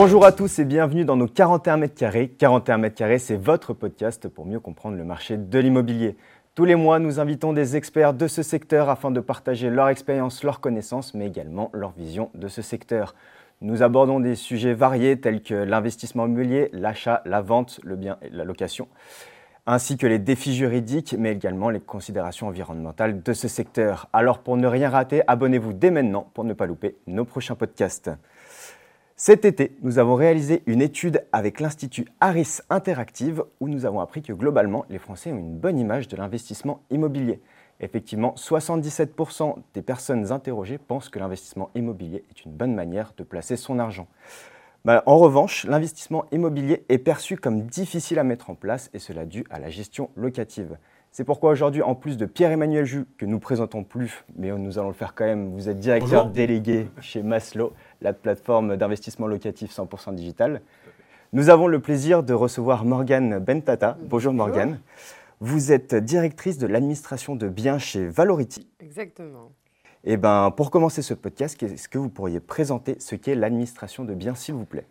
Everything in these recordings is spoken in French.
Bonjour à tous et bienvenue dans nos 41 mètres carrés. 41 mètres carrés, c'est votre podcast pour mieux comprendre le marché de l'immobilier. Tous les mois, nous invitons des experts de ce secteur afin de partager leur expérience, leurs connaissances, mais également leur vision de ce secteur. Nous abordons des sujets variés tels que l'investissement immobilier, l'achat, la vente, le bien et la location, ainsi que les défis juridiques, mais également les considérations environnementales de ce secteur. Alors pour ne rien rater, abonnez-vous dès maintenant pour ne pas louper nos prochains podcasts. Cet été, nous avons réalisé une étude avec l'Institut Harris Interactive où nous avons appris que globalement, les Français ont une bonne image de l'investissement immobilier. Effectivement, 77% des personnes interrogées pensent que l'investissement immobilier est une bonne manière de placer son argent. Bah, en revanche, l'investissement immobilier est perçu comme difficile à mettre en place et cela dû à la gestion locative. C'est pourquoi aujourd'hui, en plus de Pierre-Emmanuel Jus, que nous présentons plus, mais nous allons le faire quand même, vous êtes directeur délégué chez Maslow, la plateforme d'investissement locatif 100% digital. Nous avons le plaisir de recevoir Morgane Bentata. Bonjour Morgane. Vous êtes directrice de l'administration de biens chez Valority. Exactement. Et eh ben, pour commencer ce podcast, est-ce que vous pourriez présenter ce qu'est l'administration de biens, s'il vous plaît?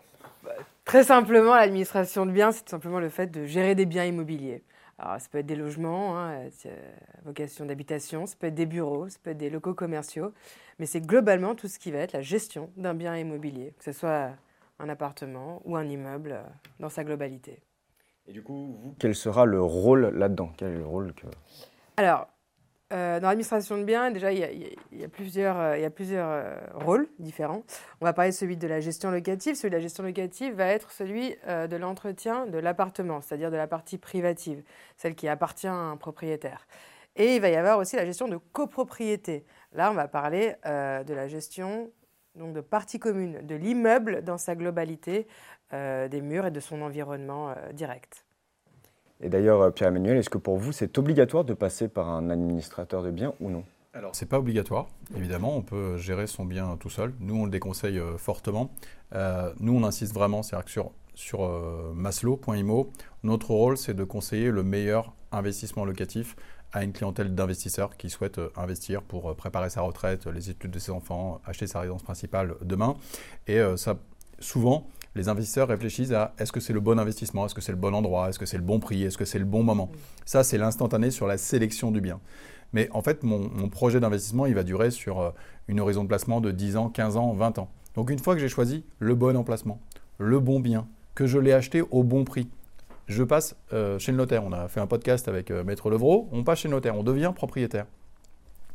Très simplement, l'administration de biens, c'est tout simplement le fait de gérer des biens immobiliers. Alors, ça peut être des logements, hein, euh, vocation d'habitation, ça peut être des bureaux, ça peut être des locaux commerciaux, mais c'est globalement tout ce qui va être la gestion d'un bien immobilier, que ce soit un appartement ou un immeuble euh, dans sa globalité. Et du coup, quel sera le rôle là-dedans? Quel est le rôle que... Alors, euh, dans l'administration de biens, déjà, il y a, plusieurs, euh, euh, rôles différents. On va parler de celui de la gestion locative. Celui de la gestion locative va être celui de l'entretien de l'appartement, c'est-à-dire de la partie privative, celle qui appartient à un propriétaire. Et il va y avoir aussi la gestion de copropriété. Là, on va parler de la gestion donc de partie commune, de l'immeuble dans sa globalité, des murs et de son environnement direct. Et d'ailleurs, euh, Pierre-Emmanuel, est-ce que pour vous, c'est obligatoire de passer par un administrateur de biens ou non? Alors, ce n'est pas obligatoire, évidemment, on peut gérer son bien tout seul. Nous, on le déconseille euh, fortement. Euh, nous, on insiste vraiment, c'est-à-dire que sur, sur maslow.imo, notre rôle, c'est de conseiller le meilleur investissement locatif à une clientèle d'investisseurs qui souhaitent investir pour préparer sa retraite, les études de ses enfants, acheter sa résidence principale demain. Et ça, souvent, les investisseurs réfléchissent à est-ce que c'est le bon investissement, est-ce que c'est le bon endroit, est-ce que c'est le bon prix, est-ce que c'est le bon moment? Ça, c'est l'instantané sur la sélection du bien. Mais en fait, mon, projet d'investissement, il va durer sur euh, une horizon de placement de 10 ans, 15 ans, 20 ans. Donc une fois que j'ai choisi le bon emplacement, le bon bien, que je l'ai acheté au bon prix, je passe euh, chez le notaire. On a fait un podcast avec euh, Maître Levrault, on passe chez le notaire, on devient propriétaire.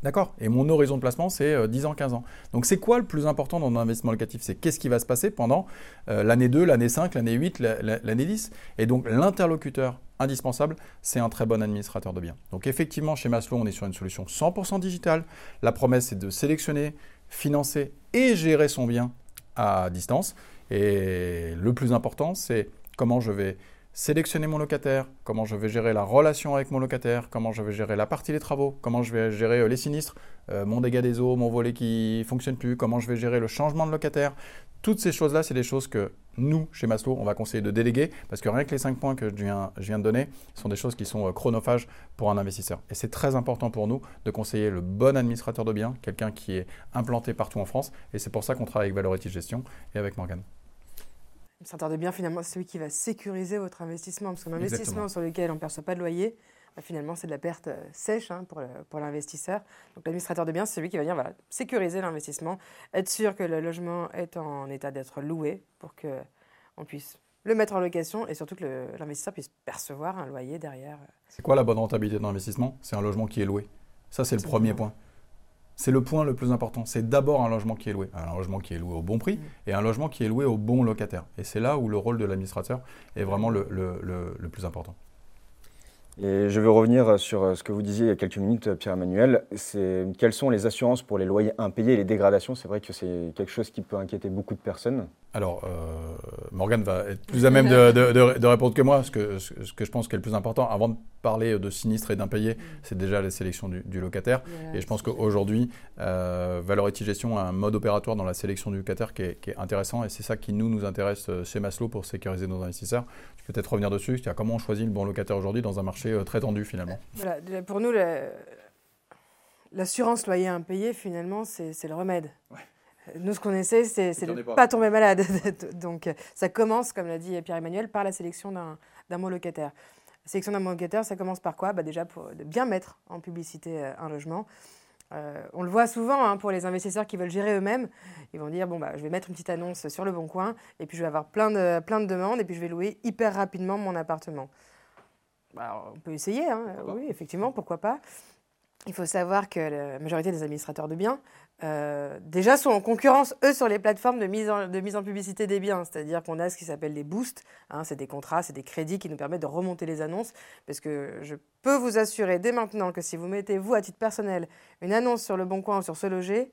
D'accord Et mon horizon de placement, c'est 10 euh, ans, 15 ans. Donc c'est quoi le plus important dans l'investissement locatif? C'est qu'est-ce qui va se passer pendant euh, l'année 2, l'année 5, l'année 8, l'année 10 Et donc l'interlocuteur indispensable, c'est un très bon administrateur de biens. Donc effectivement, chez Maslow, on est sur une solution 100% digitale. La promesse, c'est de sélectionner, financer et gérer son bien à distance. Et le plus important, c'est comment je vais sélectionner mon locataire, comment je vais gérer la relation avec mon locataire, comment je vais gérer la partie des travaux, comment je vais gérer euh, les sinistres, euh, mon dégât des eaux, mon volet qui fonctionne plus, comment je vais gérer le changement de locataire. Toutes ces choses-là, c'est des choses que nous, chez Maslow, on va conseiller de déléguer parce que rien que les cinq points que je viens, je viens de donner sont des choses qui sont euh, chronophages pour un investisseur. Et c'est très important pour nous de conseiller le bon administrateur de biens, quelqu'un qui est implanté partout en France. Et c'est pour ça qu'on travaille avec Valority Gestion et avec Morgan centre de bien, finalement, c'est celui qui va sécuriser votre investissement. Parce qu'un investissement sur lequel on ne perçoit pas de loyer, bah, finalement, c'est de la perte euh, sèche hein, pour, pour l'investisseur. Donc, l'administrateur de biens, c'est celui qui va venir voilà, sécuriser l'investissement, être sûr que le logement est en état d'être loué pour qu'on puisse le mettre en location et surtout que l'investisseur puisse percevoir un loyer derrière. C'est quoi la bonne rentabilité d'un investissement C'est un logement qui est loué. Ça, c'est le premier point. C'est le point le plus important. C'est d'abord un logement qui est loué. Un logement qui est loué au bon prix mm. et un logement qui est loué au bon locataire. Et c'est là où le rôle de l'administrateur est vraiment le, le plus important. Et je veux revenir sur euh, ce que vous disiez il y a quelques minutes, Pierre-Emmanuel. C'est quelles sont les assurances pour les loyers impayés et les dégradations? C'est vrai que c'est quelque chose qui peut inquiéter beaucoup de personnes. Alors, euh, Morgane va être plus à même de, répondre que moi. Ce que, ce que je pense qui est le plus important, avant de parler de sinistre et d'impayés, mm. c'est déjà la sélection du, locataire. et je pense qu'aujourd'hui, euh, Valority Gestion a un mode opératoire dans la sélection du locataire qui est, qui est intéressant. Et c'est ça qui nous, nous intéresse euh, chez Maslow pour sécuriser nos investisseurs. Je peux peut-être revenir dessus. C'est-à-dire comment on choisit le bon locataire aujourd'hui dans un marché euh, très tendu finalement. Voilà, pour nous, l'assurance loyer impayé, finalement, c'est le remède. Nous, ce qu'on essaie, c'est de ne pas. tomber malade. Donc, ça commence, comme l'a dit Pierre-Emmanuel, par la sélection d'un mot locataire. La sélection d'un mot locataire, ça commence par quoi? Bah Déjà, pour de bien mettre en publicité un logement. Euh, on le voit souvent hein, pour les investisseurs qui veulent gérer eux-mêmes. Ils vont dire bon bah je vais mettre une petite annonce sur le bon coin et puis je vais avoir plein de, plein de demandes et puis je vais louer hyper rapidement mon appartement. Bah, on peut essayer, hein. oui effectivement pourquoi pas? Il faut savoir que la majorité des administrateurs de biens euh, déjà sont en concurrence, eux, sur les plateformes de mise en, publicité des biens. C'est-à-dire qu'on a ce qui s'appelle des boosts. Hein, c'est des contrats, c'est des crédits qui nous permettent de remonter les annonces. Parce que je peux vous assurer dès maintenant que si vous mettez, vous, à titre personnel, une annonce sur le Bon Coin ou sur ce loger,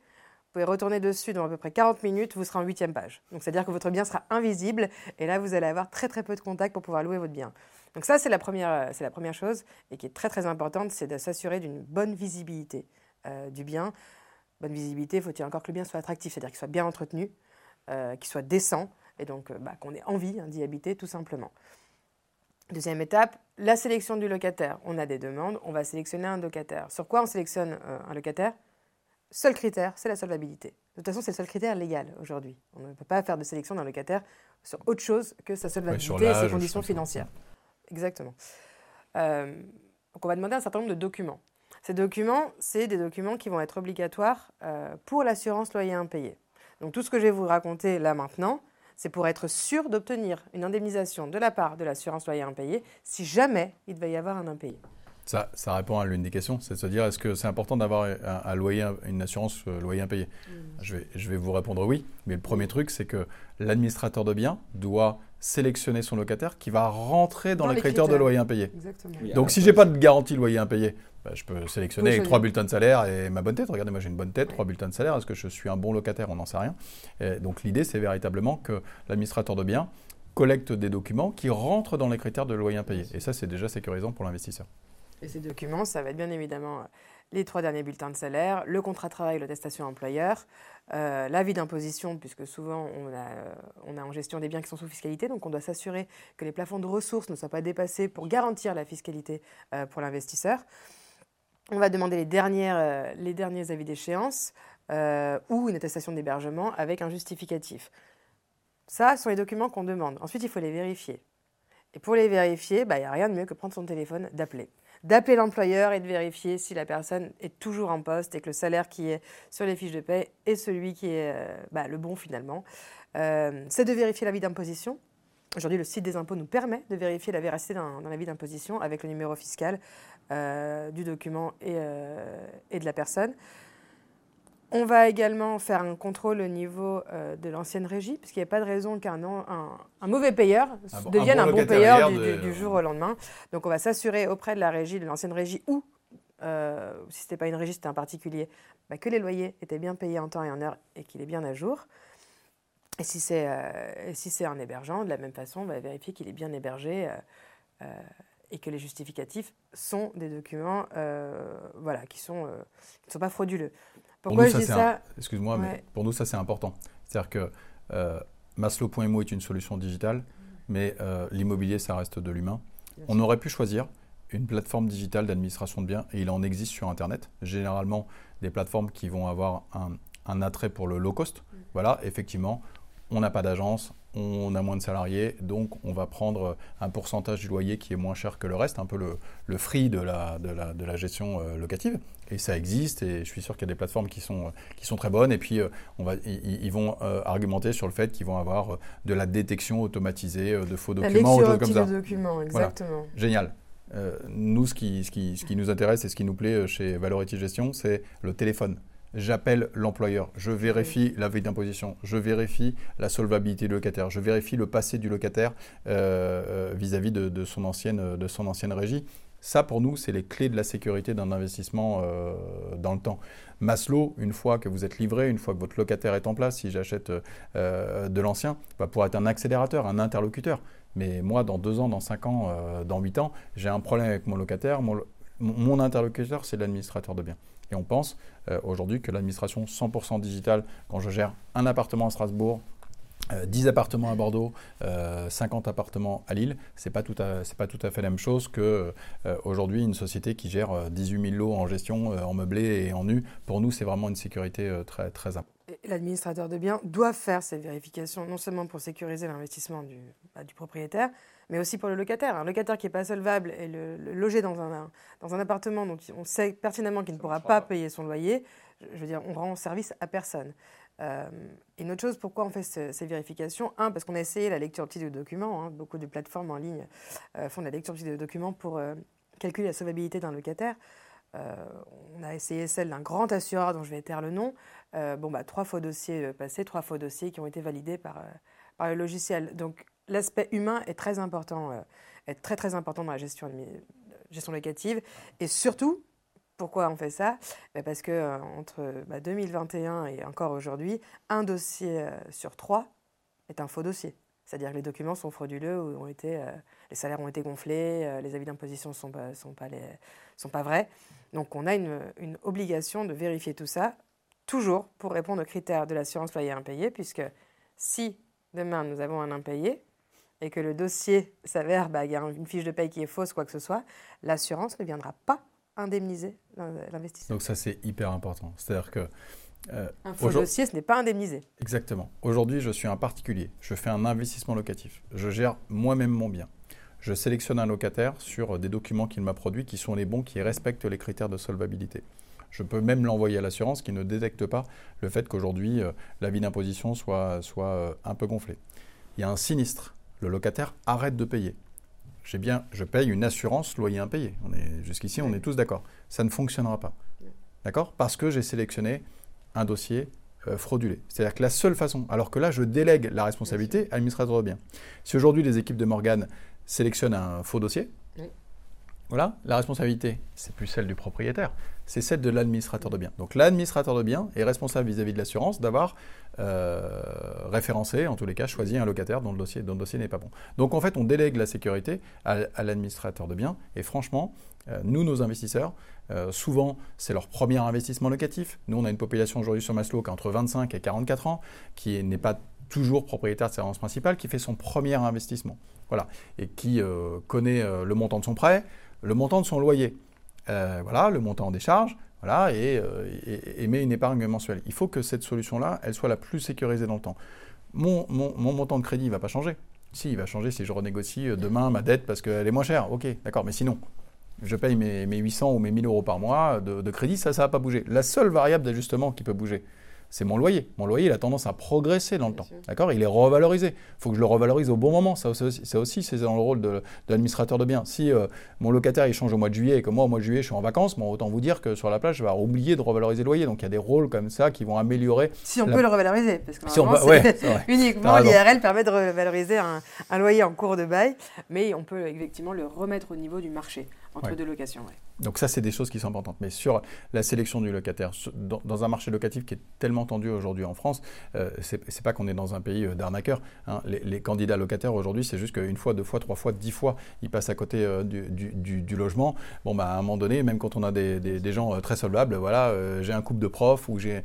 vous pouvez retourner dessus dans à peu près 40 minutes, vous serez en huitième page. Donc c'est-à-dire que votre bien sera invisible et là vous allez avoir très très peu de contacts pour pouvoir louer votre bien. Donc ça c'est la première, c'est la première chose et qui est très très importante, c'est de s'assurer d'une bonne visibilité euh, du bien bonne visibilité, faut-il encore que le bien soit attractif, c'est-à-dire qu'il soit bien entretenu, euh, qu'il soit décent, et donc euh, bah, qu'on ait envie hein, d'y habiter tout simplement. Deuxième étape, la sélection du locataire. On a des demandes, on va sélectionner un locataire. Sur quoi on sélectionne euh, un locataire? Seul critère, c'est la solvabilité. De toute façon, c'est le seul critère légal aujourd'hui. On ne peut pas faire de sélection d'un locataire sur autre chose que sa solvabilité et ses conditions financières. Exactement. donc on va demander un certain nombre de documents. Ces documents, c'est des documents qui vont être obligatoires euh, pour l'assurance loyer impayé. Donc tout ce que je vais vous raconter là maintenant, c'est pour être sûr d'obtenir une indemnisation de la part de l'assurance loyer impayé si jamais il devait y avoir un impayé. Ça, ça répond à l'une des questions, c'est de se dire est-ce que c'est important d'avoir un, loyer, une assurance euh, loyer impayé? Mmh. je, vais, je vais vous répondre oui, mais le premier truc, c'est que l'administrateur de biens doit sélectionner son locataire qui va rentrer dans, les, critères, de loyer impayé. Exactement. Donc si j'ai pas de garantie loyer impayé, bah, je peux sélectionner avec trois bulletins de salaire et ma bonne tête. Regardez, moi j'ai une bonne tête, trois bulletins de salaire. Est-ce que je suis un bon locataire? On n'en sait rien. donc l'idée, c'est véritablement que l'administrateur de biens collecte des documents qui rentrent dans les critères de loyer impayé. Et ça, c'est déjà sécurisant pour l'investisseur. Et ces documents, ça va être bien évidemment les trois derniers bulletins de salaire, le contrat de travail, l'attestation employeur, euh, l'avis d'imposition, puisque souvent on a, on a en gestion des biens qui sont sous fiscalité, donc on doit s'assurer que les plafonds de ressources ne soient pas dépassés pour garantir la fiscalité euh, pour l'investisseur. On va demander les, euh, derniers avis d'échéance euh, ou une attestation d'hébergement avec un justificatif. Ça, ce sont les documents qu'on demande. Ensuite, il faut les vérifier. Et pour les vérifier, bah, il n'y a rien de mieux que prendre son téléphone, d'appeler. D'appeler l'employeur et de vérifier si la personne est toujours en poste et que le salaire qui est sur les fiches de paie est celui qui est euh, bah, le bon finalement. c'est de vérifier l'avis d'imposition. Aujourd'hui, le site des impôts nous permet de vérifier la véracité d'un avis d'imposition avec le numéro fiscal euh, du document euh, et, de la personne. On va également faire un contrôle au niveau euh, de l'ancienne régie, puisqu'il n'y a pas de raison qu'un un, mauvais payeur devienne un bon, payeur du, jour au lendemain. Donc on va s'assurer auprès de la régie, de l'ancienne régie, ou si ce n'était pas une régie, c'était un particulier, bah, que les loyers étaient bien payés en temps et en heure et qu'il est bien à jour. Et si c'est si un hébergeant, de la même façon, on va vérifier qu'il est bien hébergé et que les justificatifs sont des documents euh, voilà, qui ne sont, euh, sont pas frauduleux. Pourquoi je dis ça? Excuse-moi, mais pour nous, ça c'est important. C'est-à-dire que euh, Maslow.mo est une solution digitale, mais euh, l'immobilier, ça reste de l'humain. On aurait pu choisir une plateforme digitale d'administration de biens, et il en existe sur Internet. Généralement, des plateformes qui vont avoir un, un attrait pour le low cost. Mm. Voilà, effectivement, on n'a pas d'agence, on a moins de salariés, donc on va prendre un pourcentage du loyer qui est moins cher que le reste, un peu le, le free de la, de la, de la gestion euh, locative. Et ça existe, et je suis sûr qu'il y a des plateformes qui sont, qui sont très bonnes, et puis euh, on va, ils, vont euh, argumenter sur le fait qu'ils vont avoir de la détection automatisée de faux documents, ou choses comme ça. documents, exactement. Génial. nous, ce qui, ce, qui, ce qui nous intéresse et ce qui nous plaît chez Valority Gestion, c'est le téléphone j'appelle l'employeur, je vérifie la veille d'imposition, je vérifie la solvabilité du locataire, je vérifie le passé du locataire euh, euh, vis-à-vis de, son ancienne, de son ancienne régie. Ça, pour nous, c'est les clés de la sécurité d'un investissement euh, dans le temps. Maslow, une fois que vous êtes livré, une fois que votre locataire est en place, si j'achète de l'ancien, va pouvoir être un accélérateur, un interlocuteur. Mais moi, dans deux ans, dans cinq ans, dans huit ans, j'ai un problème avec mon locataire. mon interlocuteur, c'est l'administrateur de biens. Et on pense euh, aujourd'hui que l'administration 100% digitale, quand je gère un appartement à Strasbourg, 10 euh, appartements à Bordeaux, 50 euh, appartements à Lille, ce n'est pas, tout à, pas tout à fait la même chose que aujourd'hui une société qui gère 18 000 lots en gestion, en meublé et en nu. Pour nous, c'est vraiment une sécurité très importante. L'administrateur de biens doit faire ces vérifications, non seulement pour sécuriser l'investissement du, bah, propriétaire, mais aussi pour le locataire. Un locataire qui n'est pas solvable et le, logé dans un, appartement dont on sait pertinemment qu'il ne pourra pas payer son loyer, je veux dire, on rend service à personne. Euh, une autre chose, pourquoi on fait ces vérifications? Un, parce qu'on a essayé la lecture de documents. Hein. beaucoup de plateformes en ligne euh, font la lecture de documents pour euh, calculer la solvabilité d'un locataire. Euh, on a essayé celle d'un grand assureur dont je vais taire le nom. bon, bah, trois faux dossiers passés, trois faux dossiers qui ont été validés par, le logiciel. Donc l'aspect humain est très important, est très très important dans la gestion, gestion locative. Et surtout, pourquoi on fait ça? Bah, Parce que euh, entre 2021 bah, et encore aujourd'hui, un dossier euh, sur trois est un faux dossier. C'est-à-dire que les documents sont frauduleux ont été, euh, les salaires ont été gonflés, les avis d'imposition ne sont pas, sont, vrais. Donc on a une, obligation de vérifier tout ça, toujours pour répondre aux critères de l'assurance loyer impayé, puisque si demain nous avons un impayé, et que le dossier s'avère, bah, il y a une fiche de paye qui est fausse, quoi que ce soit, l'assurance ne viendra pas indemniser l'investisseur. Donc ça, c'est hyper important. C'est-à-dire que... Euh, un faux dossier, ce n'est pas indemnisé. Exactement. Aujourd'hui, je suis un particulier. Je fais un investissement locatif. Je gère moi-même mon bien. Je sélectionne un locataire sur des documents qu'il m'a produits qui sont les bons, qui respectent les critères de solvabilité. Je peux même l'envoyer à l'assurance qui ne détecte pas le fait qu'aujourd'hui, euh, l'avis d'imposition soit, soit euh, un peu gonflé. Il y a un sinistre. Le locataire arrête de payer bien, je paye une assurance loyer impayé. Jusqu'ici, on est tous d'accord. Ça ne fonctionnera pas. D'accord? Parce que j'ai sélectionné un dossier euh, fraudulé. C'est-à-dire que la seule façon, alors que là, je délègue la responsabilité à l'administrateur de biens. Si aujourd'hui, les équipes de Morgan sélectionnent un faux dossier, voilà, la responsabilité, c'est plus celle du propriétaire, c'est celle de l'administrateur de biens. Donc l'administrateur de biens est responsable vis-à-vis de l'assurance d'avoir euh, référencé, en tous les cas, choisi un locataire dont le dossier, n'est pas bon. Donc en fait, on délègue la sécurité à, l'administrateur de biens. Et franchement, euh, nous, nos investisseurs, euh, souvent, c'est leur premier investissement locatif. Nous, on a une population aujourd'hui sur Maslow qui a entre 25 et 44 ans, qui n'est pas toujours propriétaire de sa résidence principale, qui fait son premier investissement. Voilà. Et qui connaît le montant de son prêt, le montant de son loyer, euh, voilà, le montant des charges, voilà, euh, et, met une épargne mensuelle. Il faut que cette solution-là, elle soit la plus sécurisée dans le temps. Mon, montant de crédit ne va pas changer. Si, il va changer si je renégocie euh, demain ma dette parce qu'elle est moins chère. Ok, d'accord, mais sinon, je paye mes, 800 ou mes 1000 euros par mois de, crédit, ça, ça ne va pas bouger. La seule variable d'ajustement qui peut bouger, c'est mon loyer. Mon loyer, il a tendance à progresser dans le temps. D'accord? Il est revalorisé. Il faut que je le revalorise au bon moment. Ça, aussi, c'est dans le rôle de, l'administrateur de biens. Si euh, mon locataire, il change au mois de juillet et que moi, au mois de juillet, je suis en vacances, bon, autant vous dire que sur la plage, je vais oublier de revaloriser le loyer. Donc, il y a des rôles comme ça qui vont améliorer. Si on peut le revaloriser. Parce que si ouais, uniquement l'IRL permet de revaloriser un, un, loyer en cours de bail. Mais on peut effectivement le remettre au niveau du marché entre deux locations. Donc ça, c'est des choses qui sont importantes. Mais sur la sélection du locataire, dans, un marché locatif qui est tellement tendu aujourd'hui en France, euh, c'est pas qu'on est dans un pays euh, d'arnaqueurs. Hein. Les, candidats locataires aujourd'hui, c'est juste qu'une fois, deux fois, trois fois, dix fois, ils passent à côté euh, du, logement. Bon, bah, à un moment donné, même quand on a des, gens très solvables, voilà, j'ai un couple de profs ou j'ai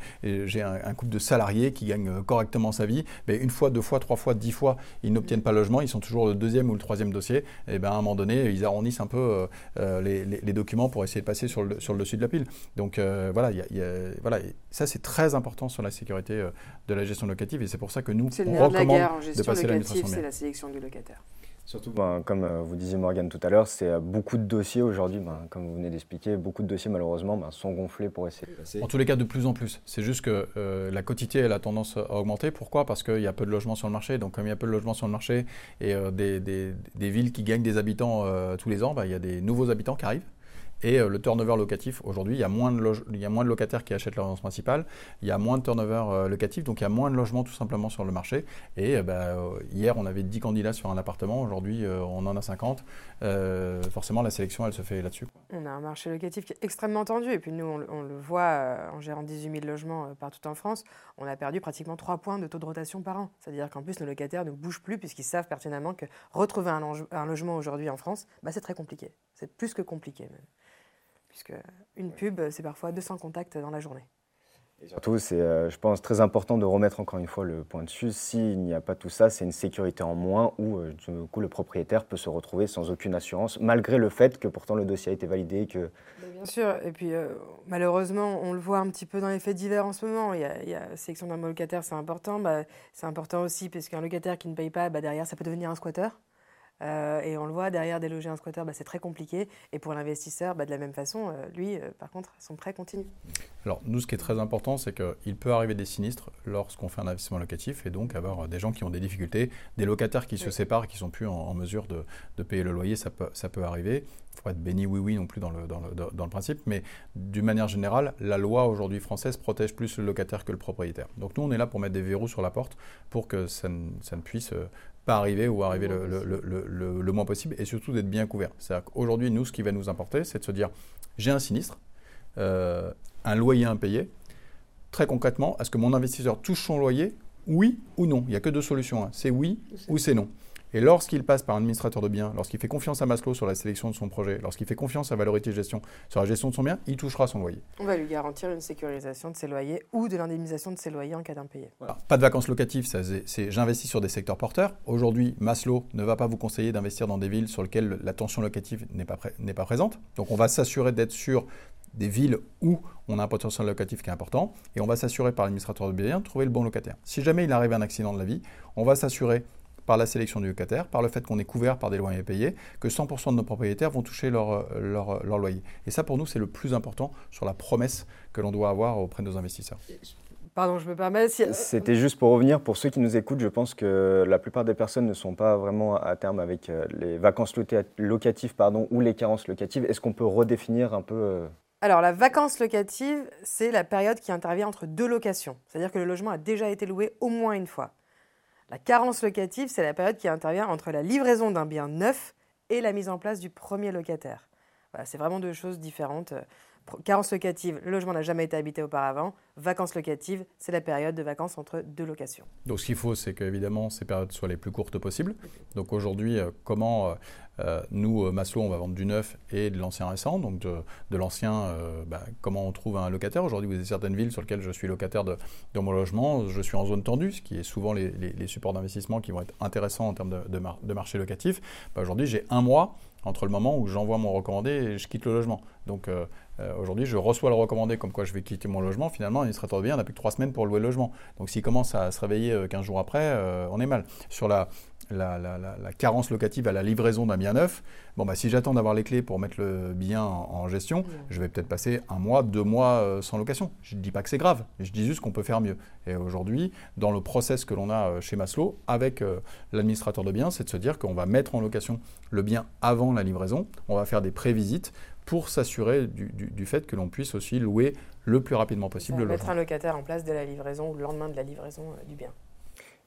un, couple de salariés qui gagnent correctement sa vie, mais une fois, deux fois, trois fois, dix fois, ils n'obtiennent pas le logement, ils sont toujours le deuxième ou le troisième dossier. Et ben à un moment donné, ils arrondissent un peu les documents pour essayer de passer sur le, sur le dessus de la pile. Donc euh, voilà, y a, voilà, ça c'est très important sur la sécurité euh, de la gestion locative et c'est pour ça que nous, on recommande de, passer locative, C'est la sélection du locataire. Surtout, ben, comme euh, vous disiez Morgane tout à l'heure, c'est beaucoup de dossiers aujourd'hui, ben, comme vous venez d'expliquer, beaucoup de dossiers malheureusement ben, sont gonflés pour essayer de passer. En tous les cas, de plus en plus. C'est juste que la quotité elle a tendance à augmenter. Pourquoi? Parce qu'il y a peu de logements sur le marché. Donc comme il y a peu de logements sur le marché et des, des, des, villes qui gagnent des habitants tous les ans, il y a des nouveaux habitants qui arrivent. Et euh, le turnover locatif, aujourd'hui, il, y a moins de locataires qui achètent leur résidence principale, il y a moins de turnover euh, locatif, donc il y a moins de logements tout simplement sur le marché. Et euh, bah, hier, on avait 10 candidats sur un appartement, aujourd'hui, on en a 50. forcément, la sélection, elle se fait là-dessus. On a un marché locatif qui est extrêmement tendu, et puis nous, on, le voit en gérant 18 000 logements partout en France, on a perdu pratiquement 3 points de taux de rotation par an. C'est-à-dire qu'en plus, nos locataires ne bougent plus puisqu'ils savent pertinemment que retrouver un, un logement aujourd'hui en France, bah, c'est très compliqué. C'est plus que compliqué même puisque une pub, c'est parfois 200 contacts dans la journée. Et surtout, c'est, euh, je pense, très important de remettre encore une fois le point dessus. S'il n'y a pas tout ça, c'est une sécurité en moins où, euh, du coup, le propriétaire peut se retrouver sans aucune assurance, malgré le fait que pourtant le dossier a été validé. Que... Bien sûr, et puis euh, malheureusement, on le voit un petit peu dans les faits divers en ce moment. Il y a, il y a sélection d'un locataire, c'est important. Bah, c'est important aussi parce qu'un locataire qui ne paye pas, bah, derrière, ça peut devenir un squatter. Euh, et on le voit, derrière déloger un squatter, bah, c'est très compliqué. Et pour l'investisseur, bah, de la même façon, euh, lui, euh, par contre, son prêt continue. Alors, nous, ce qui est très important, c'est qu'il peut arriver des sinistres lorsqu'on fait un investissement locatif et donc avoir des gens qui ont des difficultés, des locataires qui se séparent, qui ne sont plus en, mesure de, de, payer le loyer, ça peut, ça peut arriver. Il ne faut pas être béni oui-oui non plus dans le, dans, le, dans le, principe, mais d'une manière générale, la loi aujourd'hui française protège plus le locataire que le propriétaire. Donc, nous, on est là pour mettre des verrous sur la porte pour que ça ne, ça ne puisse pas arriver ou arriver le, le, le, moins possible et surtout d'être bien couvert. C'est-à-dire qu'aujourd'hui, nous, ce qui va nous importer, c'est de se dire j'ai un sinistre, euh, un loyer impayé. Très concrètement, est-ce que mon investisseur touche son loyer? Oui ou non? Il n'y a que deux solutions. Hein. C'est oui ou c'est non. Et lorsqu'il passe par un administrateur de biens, lorsqu'il fait confiance à Maslow sur la sélection de son projet, lorsqu'il fait confiance à Valorité Gestion sur la gestion de son bien, il touchera son loyer. On va lui garantir une sécurisation de ses loyers ou de l'indemnisation de ses loyers en cas d'impayé. Pas de vacances locatives, c'est j'investis sur des secteurs porteurs. Aujourd'hui, Maslow ne va pas vous conseiller d'investir dans des villes sur lesquelles la tension locative n'est pas, pas présente. Donc on va s'assurer d'être sur des villes où on a un potentiel locatif qui est important et on va s'assurer par l'administrateur de biens de trouver le bon locataire. Si jamais il arrive un accident de la vie, on va s'assurer par la sélection du locataire, par le fait qu'on est couvert par des loyers payés, que 100% de nos propriétaires vont toucher leur, leur, leur, loyer. Et ça, pour nous, c'est le plus important sur la promesse que l'on doit avoir auprès de nos investisseurs. Pardon, je me permets. C'était juste pour revenir, pour ceux qui nous écoutent, je pense que la plupart des personnes ne sont pas vraiment à terme avec euh, les vacances locatives pardon, ou les carences locatives. Est-ce qu'on peut redéfinir un peu euh, alors, la vacance locative, c'est la période qui intervient entre deux locations. C'est-à-dire que le logement a déjà été loué au moins une fois. La carence locative, c'est la période qui intervient entre la livraison d'un bien neuf et la mise en place du premier locataire. c'est vraiment deux choses différentes. Carence locative, le logement n'a jamais été habité auparavant. Vacances locatives, c'est la période de vacances entre deux locations. Donc ce qu'il faut, c'est qu'évidemment, ces périodes soient les plus courtes possibles. Donc aujourd'hui, euh, comment euh, euh, nous, Maslow, on va vendre du neuf et de l'ancien récent? Donc de, l'ancien, bah, comment on trouve un locataire? Aujourd'hui, vous avez certaines villes sur lesquelles je suis locataire de, mon logement, je suis en zone tendue, ce qui est souvent les, supports d'investissement qui vont être intéressants en termes de, marché locatif. Bah, aujourd'hui, j'ai un mois entre le moment où j'envoie mon recommandé et je quitte le logement. Donc euh, euh, aujourd'hui, je reçois le recommandé comme quoi je vais quitter mon logement. Finalement, l'administrateur de biens n'a plus que trois semaines pour louer le logement. Donc s'il commence à se réveiller 15 euh, jours après, on est mal. Sur la, la, carence locative à la livraison d'un bien neuf, bon, bah, si j'attends d'avoir les clés pour mettre le bien en, gestion, je vais peut-être passer un mois, deux mois euh, sans location. Je ne dis pas que c'est grave, je dis juste qu'on peut faire mieux. Et aujourd'hui, dans le process que l'on a euh, chez Maslow, avec euh, l'administrateur de biens, c'est de se dire qu'on va mettre en location le bien avant la livraison, on va faire des prévisites pour s'assurer du, fait que l'on puisse aussi louer le plus rapidement possible le Mettre un locataire en place dès la livraison ou le lendemain de la livraison du bien.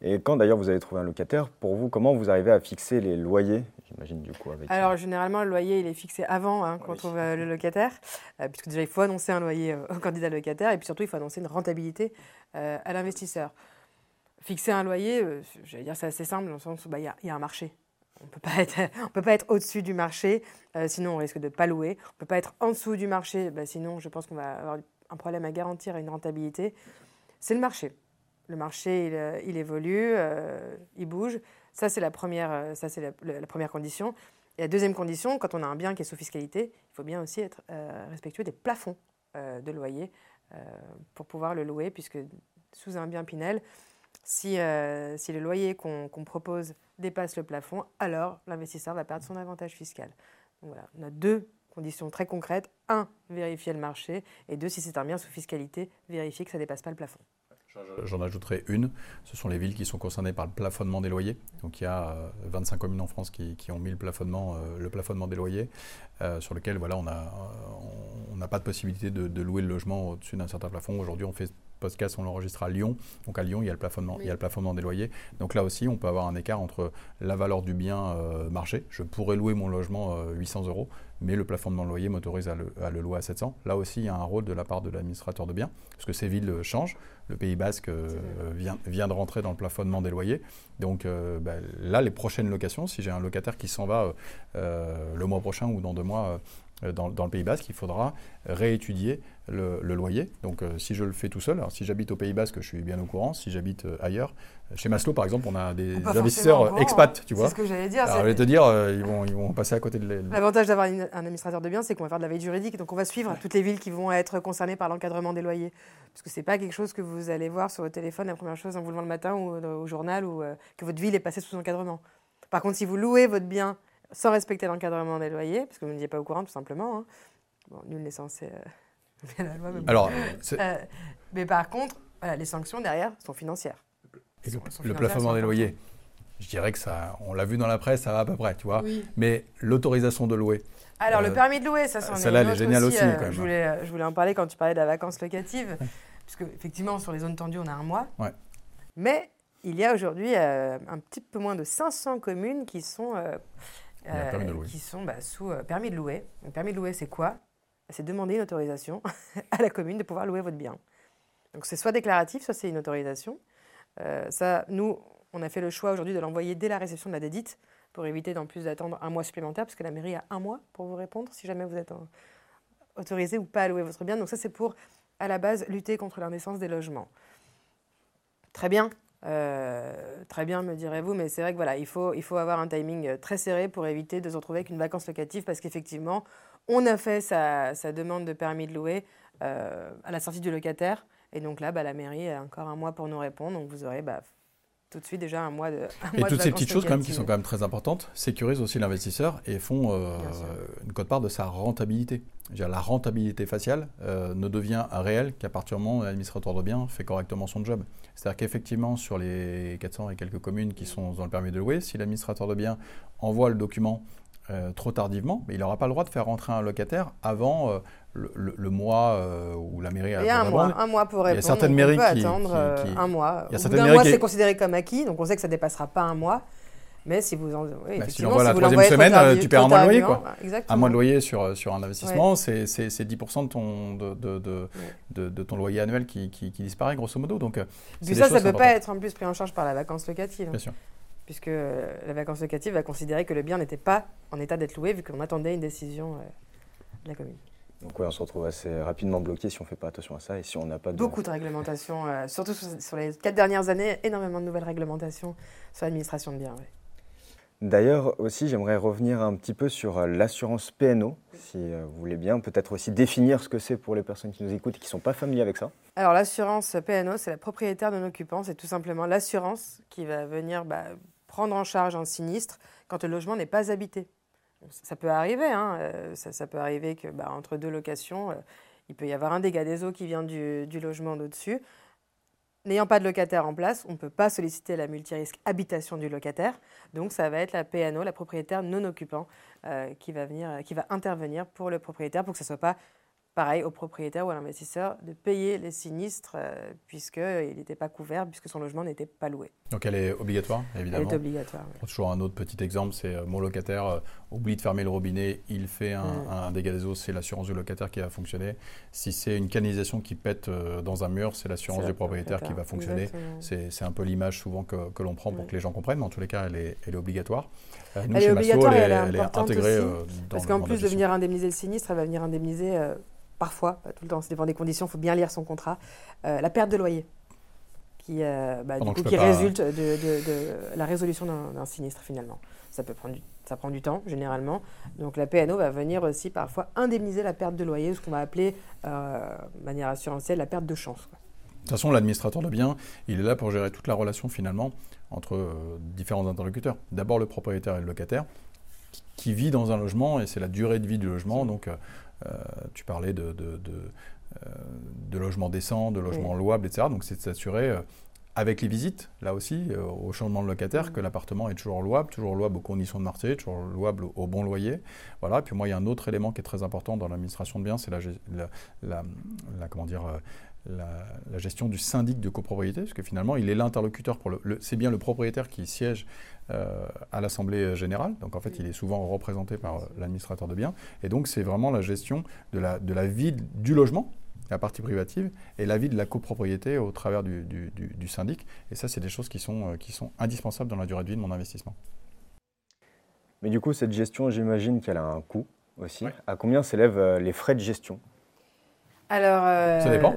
Et quand d'ailleurs vous avez trouvé un locataire, pour vous, comment vous arrivez à fixer les loyers J'imagine du coup avec. Alors généralement le loyer il est fixé avant hein, quand on trouve euh, le locataire, euh, puisque déjà il faut annoncer un loyer au candidat locataire et puis surtout il faut annoncer une rentabilité euh, à l'investisseur. Fixer un loyer, j'allais dire c'est assez simple dans le sens où bah, il y, a un marché. On ne peut pas être au-dessus du marché, sinon on risque de ne pas louer. On ne peut pas être en dessous du marché, bah, sinon je pense qu'on va avoir un problème à garantir une rentabilité. C'est le marché. Le marché, il, euh, évolue, euh, il bouge. Ça, c'est la première, euh, ça, c'est la, première condition. Et la deuxième condition, quand on a un bien qui est sous fiscalité, il faut bien aussi être respectueux des plafonds de loyer pour pouvoir le louer, puisque sous un bien Pinel, si, si le loyer qu'on propose dépasse le plafond, alors l'investisseur va perdre son avantage fiscal. Donc voilà, on a deux conditions très concrètes. Un, vérifier le marché. Et deux, si c'est un bien sous fiscalité, vérifier que ça ne dépasse pas le plafond. J'en ajouterai une, ce sont les villes qui sont concernées par le plafonnement des loyers. Donc il y a 25 euh, communes en France qui, ont mis le plafonnement, euh, le plafonnement des loyers, euh, sur lequel voilà, on n'a pas de possibilité de, louer le logement au-dessus d'un certain plafond. Aujourd'hui, on fait podcast, on l'enregistre à Lyon. Donc à Lyon, il y, a le plafonnement, il y a le plafonnement des loyers. Donc là aussi, on peut avoir un écart entre la valeur du bien marché. Je pourrais louer mon logement 800 euros, mais le plafonnement de loyer m'autorise à le, à le louer à 700. Là aussi, il y a un rôle de la part de l'administrateur de biens, parce que ces villes changent le Pays Basque euh, vient, vient, de rentrer dans le plafonnement des loyers. Donc euh, bah, là, les prochaines locations, si j'ai un locataire qui s'en va euh, le mois prochain ou dans deux mois dans, le Pays Basque, il faudra réétudier le, loyer. Donc si je le fais tout seul, alors si j'habite au Pays Basque, je suis bien au courant. Si j'habite ailleurs, chez Maslow, par exemple, on a des investisseurs expats, tu vois. C'est ce que j'allais dire. Alors, je vais te dire, ils, vont, ils vont passer à côté de L'avantage d'avoir un administrateur de biens, c'est qu'on va faire de la veille juridique. Donc, on va suivre toutes les villes qui vont être concernées par l'encadrement des loyers. Parce que ce n'est pas quelque chose que vous allez voir sur votre téléphone la première chose en vous levant le matin ou au journal ou que votre ville est passée sous encadrement. Par contre, si vous louez votre bien sans respecter l'encadrement des loyers, parce que vous n'étiez pas au courant tout simplement, hein, bon, nul n'est censé euh, la loi, mais, Alors, euh, mais par contre, les sanctions derrière sont financières. le, plafonnement des loyers, je dirais que ça, on l'a vu dans la presse, ça va à peu près, tu vois. Mais l'autorisation de louer. Alors, le euh, permis de louer, ça, c'en est Celle-là, elle est géniale aussi. quand même. Je, voulais, je voulais en parler quand tu parlais de la vacance locative. Puisque, effectivement, sur les zones tendues, on a un mois. Ouais. Mais il y a aujourd'hui un petit peu moins de 500 communes qui sont, euh, euh, qui sont bah, sous permis de louer. Permis de louer, c'est quoi? C'est demander une autorisation à la commune de pouvoir louer votre bien. Donc c'est soit déclaratif, soit c'est une autorisation. ça, nous, on a fait le choix aujourd'hui de l'envoyer dès la réception de la dédite pour éviter d'en plus d'attendre un mois supplémentaire, parce que la mairie a un mois pour vous répondre si jamais vous êtes autorisé ou pas à louer votre bien. Donc ça, c'est pour, à la base, lutter contre l'indécence des logements. Très bien, euh, très bien, me direz-vous, mais c'est vrai que voilà, il faut, il faut avoir un timing euh, très serré pour éviter de se retrouver avec une vacance locative parce qu'effectivement, on a fait sa, demande de permis de louer euh, à la sortie du locataire. Et donc là, bah, la mairie a encore un mois pour nous répondre. Donc vous aurez bah, tout de suite déjà un mois de. et toutes ces petites choses quand même qui sont quand même très importantes sécurisent aussi l'investisseur et font une cote-part de sa rentabilité. la rentabilité faciale ne devient réelle qu'à partir du moment où l'administrateur de biens fait correctement son job. C'est-à-dire qu'effectivement, sur les 400 et quelques communes qui sont dans le permis de louer, si l'administrateur de biens envoie le document euh, trop tardivement, mais il n'aura pas le droit de faire rentrer un locataire avant euh, le, mois euh, où la mairie a. Il y a un mois, un mois pour répondre. Il y a certaines mairies qui, attendre un mois. Il y a Au mois, c'est considéré comme acquis, donc on sait que ça ne dépassera pas un mois. Mais si vous en, oui, bah, si la troisième semaine, tu perds un mois de loyer. Quoi. Un mois de loyer sur, sur un investissement, c'est 10% de ton, de, de, de, de, ton loyer annuel qui, qui, disparaît, grosso modo. Donc, euh, ça, ça ne peut pas être en plus pris en charge par la vacance locative. Bien sûr. Puisque la vacance locative va considérer que le bien n'était pas en état d'être loué, vu qu'on attendait une décision euh, de la commune. Donc oui, on se retrouve assez rapidement bloqué si on ne fait pas attention à ça et si on n'a pas de... Beaucoup de réglementations, surtout sur, les quatre dernières années, énormément de nouvelles réglementations sur l'administration de biens. D'ailleurs, aussi, j'aimerais revenir un petit peu sur euh, l'assurance PNO, si euh, vous voulez bien. Peut-être aussi définir ce que c'est pour les personnes qui nous écoutent et qui ne sont pas familiers avec ça. Alors, l'assurance PNO, c'est la propriétaire non occupant. C'est tout simplement l'assurance qui va venir bah, prendre en charge un sinistre quand le logement n'est pas habité. Ça peut arriver, hein, euh, ça, peut arriver que bah, entre deux locations, il peut y avoir un dégât des eaux qui vient du, du logement d'au-dessus. N'ayant pas de locataire en place, on ne peut pas solliciter la multirisque habitation du locataire. Donc, ça va être la PNO, la propriétaire non occupant, euh, qui, va venir, qui va intervenir pour le propriétaire pour que ce ne soit pas pareil au propriétaire ou à l'investisseur de payer les sinistres euh, puisqu'il n'était pas couvert, puisque son logement n'était pas loué. Donc elle est obligatoire, évidemment. Elle est obligatoire. Toujours un autre petit exemple, c'est euh, mon locataire euh, oublie de fermer le robinet, il fait un, mm. dégât des eaux, c'est l'assurance du locataire qui va fonctionner. Si c'est une canalisation qui pète dans un mur, c'est l'assurance du propriétaire qui va fonctionner. C'est un peu l'image souvent que, que l'on prend pour que les gens comprennent, mais en tous les cas, elle est, elle est obligatoire. Nous, elle est obligatoire et elle, est, intégrée aussi, Parce qu'en plus de venir indemniser le sinistre, elle va venir indemniser parfois, pas tout le temps, ça dépend des conditions, il faut bien lire son contrat, euh, la perte de loyer qui, euh, bah, qui résulte de, la résolution d'un sinistre finalement. Ça, peut prendre du, ça prend du temps généralement. Donc la PNO va venir aussi parfois indemniser la perte de loyer, ce qu'on va appeler euh, de manière assurantielle la perte de chance. De toute façon, l'administrateur de biens, il est là pour gérer toute la relation finalement entre différents interlocuteurs. D'abord le propriétaire et le locataire, qui, vit dans un logement, et c'est la durée de vie du logement. Donc euh, tu parlais de, de, euh, de, logements décents, de logements louables, etc. Donc c'est de s'assurer euh, avec les visites, là aussi, au changement de locataire, que l'appartement est toujours louable, toujours louable aux conditions de marché, toujours louable au, bon loyer. Voilà. Puis moi, il y a un autre élément qui est très important dans l'administration de biens, c'est la, la, la, comment dire, la, gestion du syndic de copropriété, parce que finalement, il est l'interlocuteur pour le c'est bien le propriétaire qui siège euh, à l'Assemblée générale. Donc en fait, il est souvent représenté par euh, l'administrateur de biens. Et donc c'est vraiment la gestion de la, de la vie du logement, la partie privative, et la vie de la copropriété au travers du, du, syndic. Et ça, c'est des choses qui sont, euh, qui sont indispensables dans la durée de vie de mon investissement. Mais du coup, cette gestion, j'imagine qu'elle a un coût. aussi. À combien s'élèvent les frais de gestion? Alors, ça dépend.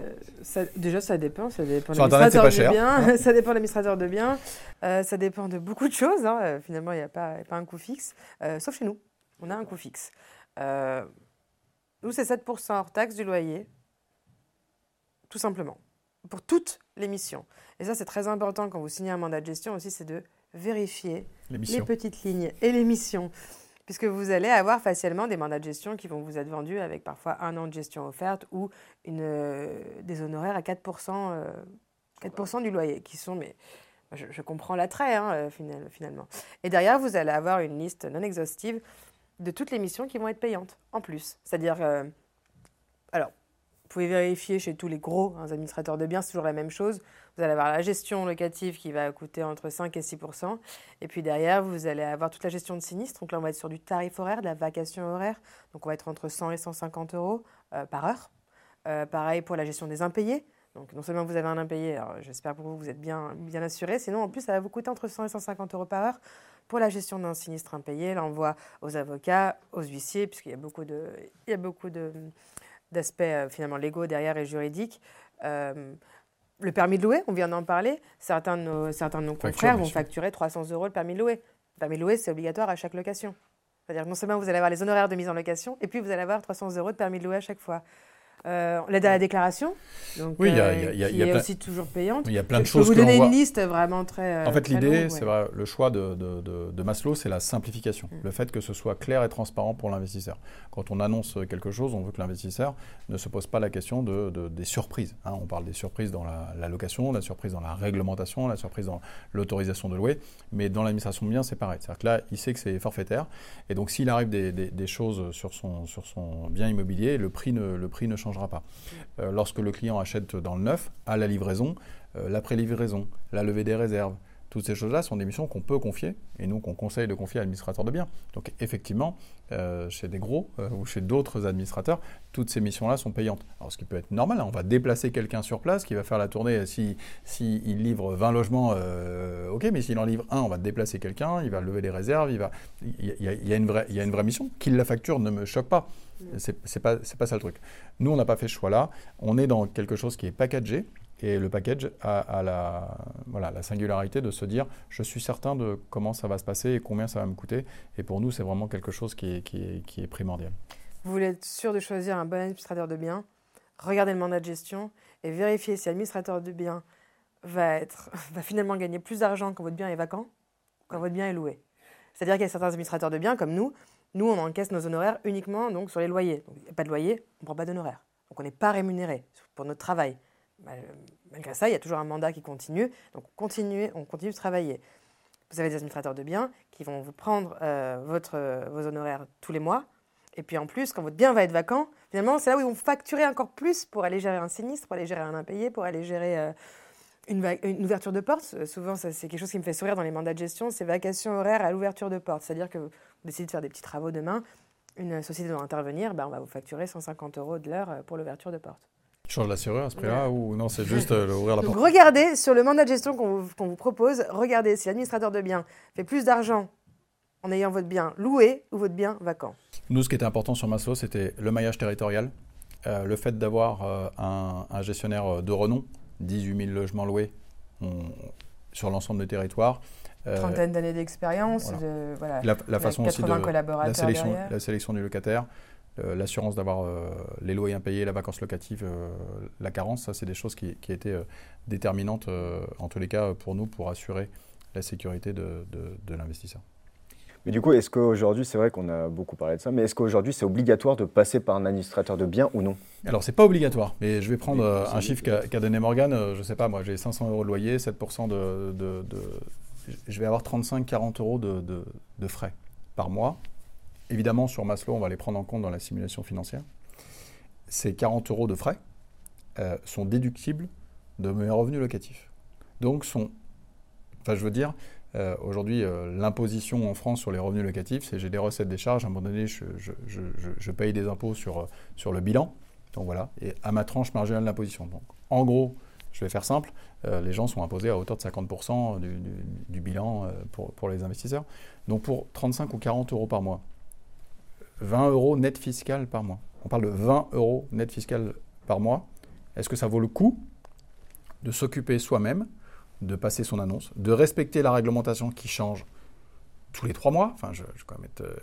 déjà, ça dépend. Ça dépend Sur Internet, c'est pas cher. ça dépend de l'administrateur de biens. ça dépend de beaucoup de choses. Hein. Finalement, il n'y a, pas un coût fixe. sauf chez nous. On a un coût fixe. nous, c'est 7% hors taxe du loyer. Tout simplement. Pour toutes les missions. Et ça, c'est très important quand vous signez un mandat de gestion aussi, c'est de vérifier les, petites lignes et les missions. Puisque vous allez avoir facilement des mandats de gestion qui vont vous être vendus avec parfois un an de gestion offerte ou une, euh, des honoraires à 4%, 4 euh, du loyer, qui sont, mais je, comprends l'attrait hein, euh, finalement. Et derrière, vous allez avoir une liste non exhaustive de toutes les missions qui vont être payantes en plus. C'est-à-dire, alors, pouvez vérifier chez tous les gros hein, administrateurs de biens, c'est toujours la même chose. Vous allez avoir la gestion locative qui va coûter entre 5 et 6% Et puis derrière, vous allez avoir toute la gestion de sinistre. Donc là, on va être sur du tarif horaire, de la vacation horaire. Donc on va être entre 100 et 150 euros euh, par heure. Euh, pareil pour la gestion des impayés. Donc non seulement vous avez un impayé, j'espère pour vous vous êtes bien, bien assuré, sinon en plus ça va vous coûter entre 100 et 150 euros par heure pour la gestion d'un sinistre impayé, l'envoi aux avocats, aux huissiers, puisqu'il y a beaucoup de, il y a beaucoup de, d'aspects euh, finalement légaux derrière et juridiques. Euh, le permis de louer, on vient d'en parler. Certains de nos, certains de nos confrères vont facturer 300 euros le permis de louer. Le permis de louer, c'est obligatoire à chaque location. C'est-à-dire non seulement vous allez avoir les honoraires de mise en location, et puis vous allez avoir 300 euros de permis de louer à chaque fois. Euh, l'aide à la déclaration, donc, oui, il y a, euh, y a, y a, aussi toujours payante. Il y a plein de choses. Je peux vous donner une liste vraiment très. Euh, en fait, l'idée, c'est le choix de, de, de, Maslow, c'est la simplification. Mm. Le fait que ce soit clair et transparent pour l'investisseur. Quand on annonce quelque chose, on veut que l'investisseur ne se pose pas la question de, des surprises. Hein. On parle des surprises dans la, location, la surprise dans la réglementation, la surprise dans l'autorisation de louer. Mais dans l'administration de biens, c'est pareil. C'est-à-dire que là, il sait que c'est forfaitaire. Et donc, s'il arrive des, des, des, choses sur son, sur son bien immobilier, le prix ne, le prix ne change Euh, lorsque le client achète dans le neuf, à la livraison, euh, l'après-livraison, la levée des réserves, toutes ces choses-là sont des missions qu'on peut confier et nous qu'on conseille de confier à l'administrateur de biens. Donc effectivement, euh, chez des gros ou chez d'autres administrateurs, toutes ces missions-là sont payantes. Alors ce qui peut être normal, hein, on va déplacer quelqu'un sur place qui va faire la tournée. Si, si il livre 20 logements, ok, mais s'il en livre un, on va déplacer quelqu'un, il va lever les réserves, il, va, il, y, a, il, y a une vraie, il y a une vraie mission. Qu'il la facture ne me choque pas. C'est pas, pas ça le truc. Nous, on n'a pas fait ce choix-là. On est dans quelque chose qui est packagé. Et le package a, la, voilà, la singularité de se dire je suis certain de comment ça va se passer et combien ça va me coûter. Et pour nous, c'est vraiment quelque chose qui est, qui, est, primordial. Vous voulez être sûr de choisir un bon administrateur de biens Regardez le mandat de gestion et vérifiez si l'administrateur de biens va, va finalement gagner plus d'argent quand votre bien est vacant, quand votre bien est loué. C'est-à-dire qu'il y a certains administrateurs de biens comme nous nous, on encaisse nos honoraires uniquement donc, sur les loyers. il n'y a pas de loyer, on ne prend pas d'honoraires. Donc on n'est pas rémunéré pour notre travail. Malgré ça, il y a toujours un mandat qui continue. Donc continuez, on continue de travailler. Vous avez des administrateurs de biens qui vont vous prendre euh, votre, vos honoraires tous les mois. Et puis en plus, quand votre bien va être vacant, finalement, c'est là où ils vont facturer encore plus pour aller gérer un sinistre, pour aller gérer un impayé, pour aller gérer euh, une, ouverture de porte. Souvent, c'est quelque chose qui me fait sourire dans les mandats de gestion, c'est vacation horaire à l'ouverture de porte. C'est-à-dire que décidez de faire des petits travaux demain, une société doit intervenir, ben on va vous facturer 150 euros de l'heure euh, pour l'ouverture de porte. Change la serrure à ce prix-là ou non, c'est juste euh, ouvrir la porte Regardez sur le mandat de gestion qu'on vous, propose, regardez si l'administrateur de biens fait plus d'argent en ayant votre bien loué ou votre bien vacant. Nous, ce qui était important sur Maslow, c'était le maillage territorial, euh, le fait d'avoir un, gestionnaire de renom, 18 000 logements loués sur l'ensemble du territoire, euh, Trentaine d'années d'expérience, voilà. la, façon aussi de la sélection, la sélection du locataire, euh, l'assurance d'avoir euh, les loyers impayés, la vacance locative, la carence, ça c'est des choses qui, qui étaient déterminantes en tous les cas pour nous pour assurer la sécurité de, de, l'investisseur. Mais du coup, est-ce qu'aujourd'hui, c'est vrai qu'on a beaucoup parlé de ça, mais est-ce qu'aujourd'hui c'est obligatoire de passer par un administrateur de biens ou non? Alors c'est pas obligatoire, mais je vais prendre un chiffre qu'a donné Morgan. je ne sais pas, moi j'ai 500 euros de loyer, 7% de, de, je vais avoir 35-40 euros de, frais par mois. Évidemment, sur Maslow, on va les prendre en compte dans la simulation financière. Ces 40 euros de frais euh, sont déductibles de mes revenus locatifs. Donc, sont, enfin, je veux dire, euh, aujourd'hui, euh, l'imposition en France sur les revenus locatifs, c'est j'ai des recettes, des charges. À un moment donné, je, paye des impôts sur, le bilan. Donc voilà, et à ma tranche marginale d'imposition. Donc, en gros, je vais faire simple, les gens sont imposés à hauteur de 50% du, bilan euh, pour, les investisseurs. Donc pour 35 ou 40 euros par mois, 20 euros net fiscal par mois. On parle de 20 euros net fiscal par mois. Est-ce que ça vaut le coup de s'occuper soi-même, de passer son annonce, de respecter la réglementation qui change tous les trois mois, enfin je, vais quand même être euh,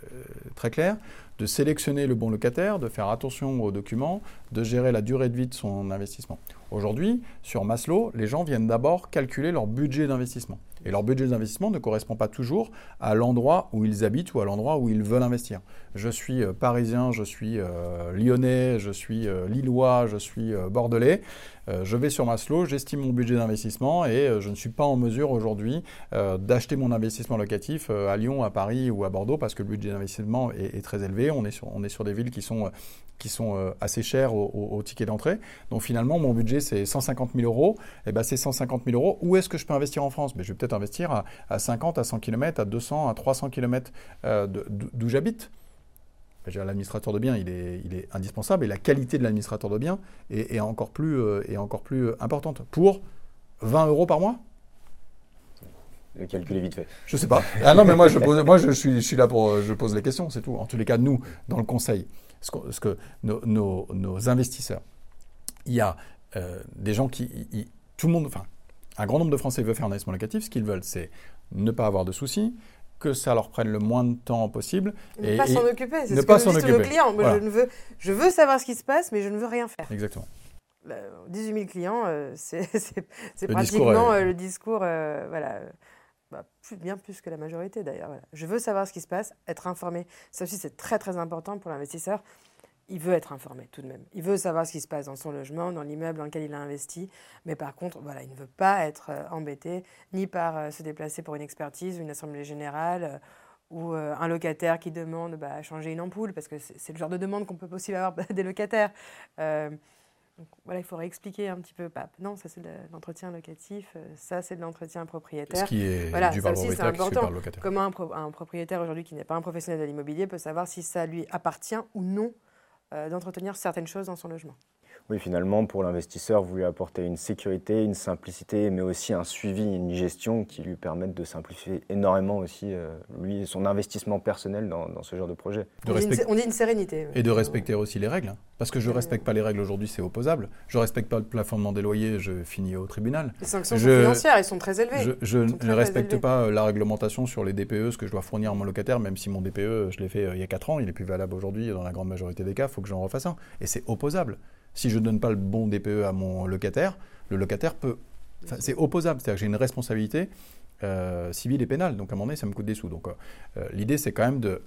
très clair, de sélectionner le bon locataire, de faire attention aux documents, de gérer la durée de vie de son investissement. Aujourd'hui, sur Maslow, les gens viennent d'abord calculer leur budget d'investissement. Et leur budget d'investissement ne correspond pas toujours à l'endroit où ils habitent ou à l'endroit où ils veulent investir. Je suis euh, parisien, je suis euh, lyonnais, je suis euh, lillois, je suis bordelais. je vais sur Maslow, j'estime mon budget d'investissement et je ne suis pas en mesure aujourd'hui d'acheter mon investissement locatif à Lyon, à Paris ou à Bordeaux parce que le budget d'investissement est, très élevé. On est sur, des villes qui sont assez chers au, ticket d'entrée. Donc finalement, mon budget, c'est 150 000 euros. Et eh ben, c'est 150 000 euros. Où est-ce que je peux investir en France? Mais ben, Je vais peut-être investir à, 50, à 100 km, à 200, à 300 km euh, d'où j'habite. L'administrateur de biens, il est, il est, indispensable et la qualité de l'administrateur de biens est, encore plus, euh, est encore plus importante. Pour 20 euros par mois? Le calcul est vite fait. Je sais pas. Ah non, mais moi, je, pose, moi je, suis, je suis là pour. Je pose les questions, c'est tout. En tous les cas, nous, dans le conseil, ce que, nos, investisseurs, il y a euh, des gens qui, tout le monde, enfin, un grand nombre de Français veulent faire un investissement locatif. Ce qu'ils veulent, c'est ne pas avoir de soucis, que ça leur prenne le moins de temps possible. Ne pas s'en occuper, c'est ce pas que je clients. je, ne veux, je veux savoir ce qui se passe, mais je ne veux rien faire. Exactement. 18 000 clients, euh, c'est pratiquement euh, le discours, voilà, bah, bien plus que la majorité d'ailleurs. Je veux savoir ce qui se passe, être informé. Ça aussi, c'est très très important pour l'investisseur. Il veut être informé tout de même. Il veut savoir ce qui se passe dans son logement, dans l'immeuble dans lequel il a investi. Mais par contre, voilà, il ne veut pas être euh, embêté ni par euh, se déplacer pour une expertise, une assemblée générale euh, ou un locataire qui demande bah, à changer une ampoule, parce que c'est le genre de demande qu'on peut aussi avoir des locataires voilà, il faudrait expliquer un petit peu. Pape. Non, ça c'est de l'entretien locatif, ça c'est de l'entretien propriétaire. Ce qui est voilà, du ça aussi c'est important. Comment un, propriétaire aujourd'hui qui n'est pas un professionnel de l'immobilier peut savoir si ça lui appartient ou non d'entretenir certaines choses dans son logement. Oui, finalement, pour l'investisseur, vous lui apportez une sécurité, une simplicité, mais aussi un suivi, une gestion qui lui permettent de simplifier énormément aussi, euh, lui, son investissement personnel dans, ce genre de projet. on, dit une, sérénité. Et de respecter aussi les règles. Hein. Parce que je ne respecte pas les règles aujourd'hui, c'est opposable. Je ne respecte pas le plafonnement des loyers, je finis au tribunal. Les sanctions financières, elles sont très élevées. Je, ne respecte pas euh, la réglementation sur les DPE, ce que je dois fournir à mon locataire, même si mon DPE, je l'ai fait euh, il y a 4 ans, il est plus valable aujourd'hui dans la grande majorité des cas, il faut que j'en refasse un. Et c'est opposable. Si je ne donne pas le bon DPE à mon locataire, le locataire peut. C'est opposable, c'est-à-dire que j'ai une responsabilité euh, civile et pénale. Donc à un moment donné, ça me coûte des sous. Donc euh, l'idée, c'est quand même de.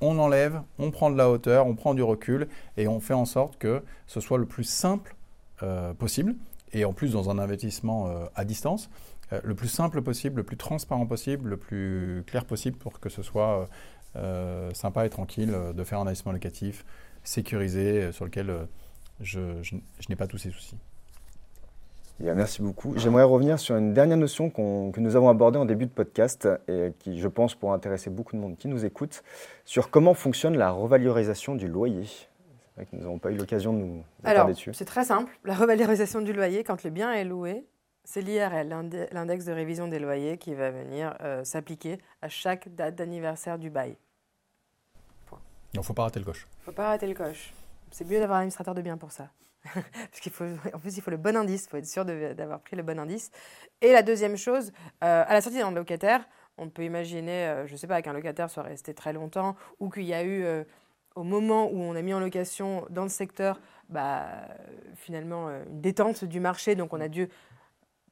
On enlève, on prend de la hauteur, on prend du recul et on fait en sorte que ce soit le plus simple euh, possible. Et en plus, dans un investissement à distance, le plus simple possible, le plus transparent possible, le plus clair possible pour que ce soit sympa et tranquille de faire un investissement locatif sécurisé sur lequel je, n'ai pas tous ces soucis. merci beaucoup. J'aimerais revenir sur une dernière notion que nous avons abordée en début de podcast et qui, je pense, pourra intéresser beaucoup de monde qui nous écoute, sur comment fonctionne la revalorisation du loyer. C'est vrai que nous n'avons pas eu l'occasion de nous attarder dessus. C'est très simple. La revalorisation du loyer, quand le bien est loué, c'est l'IRL, l'index de révision des loyers, qui va venir euh, s'appliquer à chaque date d'anniversaire du bail. Il ne faut pas rater le coche. Il ne faut pas rater le coche. C'est mieux d'avoir un administrateur de biens pour ça. Parce qu'il faut, en plus, il faut le bon indice, il faut être sûr d'avoir pris le bon indice. Et la deuxième chose, euh, à la sortie d'un locataire, on peut imaginer, euh, je ne sais pas, qu'un locataire soit resté très longtemps ou qu'il y a eu, euh, au moment où on a mis en location dans le secteur, bah, finalement, une détente du marché. Donc, on a dû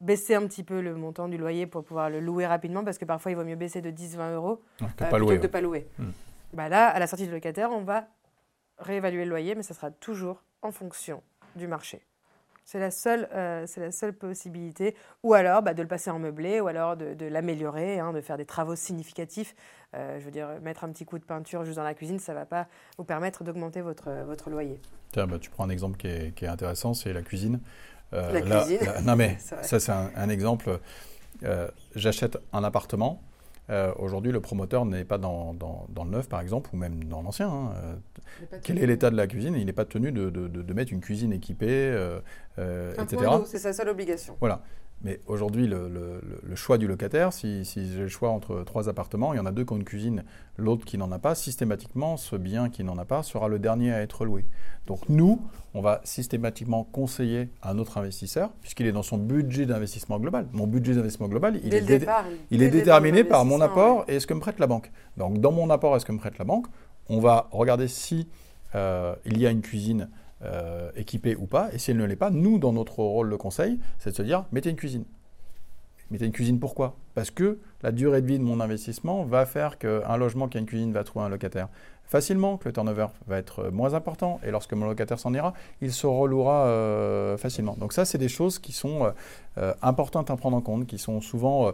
baisser un petit peu le montant du loyer pour pouvoir le louer rapidement parce que parfois, il vaut mieux baisser de 10-20 euros que pas louer, de ne pas louer. Hmm. Bah là, à la sortie du locataire, on va réévaluer le loyer, mais ça sera toujours en fonction du marché. C'est la, seule, euh, c'est la seule possibilité. Ou alors bah, de le passer en meublé, ou alors de, l'améliorer, hein, de faire des travaux significatifs. Euh, je veux dire, mettre un petit coup de peinture juste dans la cuisine, ça ne va pas vous permettre d'augmenter votre, votre loyer. Tiens, bah, tu prends un exemple qui est, qui est intéressant, c'est la cuisine. Euh, la cuisine. non mais ça c'est un, un, exemple. j'achète un appartement. Aujourd'hui, le promoteur n'est pas dans, dans, dans, le neuf, par exemple, ou même dans l'ancien. Hein. Quel est l'état de la cuisine? Il n'est pas tenu de, de, mettre une cuisine équipée, euh, euh, etc. C'est sa seule obligation. Voilà. Mais aujourd'hui, le, choix du locataire, si, j'ai le choix entre trois appartements, il y en a deux qui ont une cuisine, l'autre qui n'en a pas, systématiquement, ce bien qui n'en a pas sera le dernier à être loué. Donc nous, on va systématiquement conseiller à notre investisseur, puisqu'il est dans son budget d'investissement global. Mon budget d'investissement global, il, est, il est déterminé par mon apport et ce que me prête la banque. Donc dans mon apport et ce que me prête la banque, on va regarder si euh, il y a une cuisine euh, équipée ou pas. Et si elle ne l'est pas, nous, dans notre rôle de conseil, c'est de se dire, mettez une cuisine. Mettez une cuisine pourquoi? Parce que la durée de vie de mon investissement va faire qu'un logement qui a une cuisine va trouver un locataire facilement, que le turnover va être moins important, et lorsque mon locataire s'en ira, il se relouera euh, facilement. Donc ça, c'est des choses qui sont importantes à prendre en compte, qui sont souvent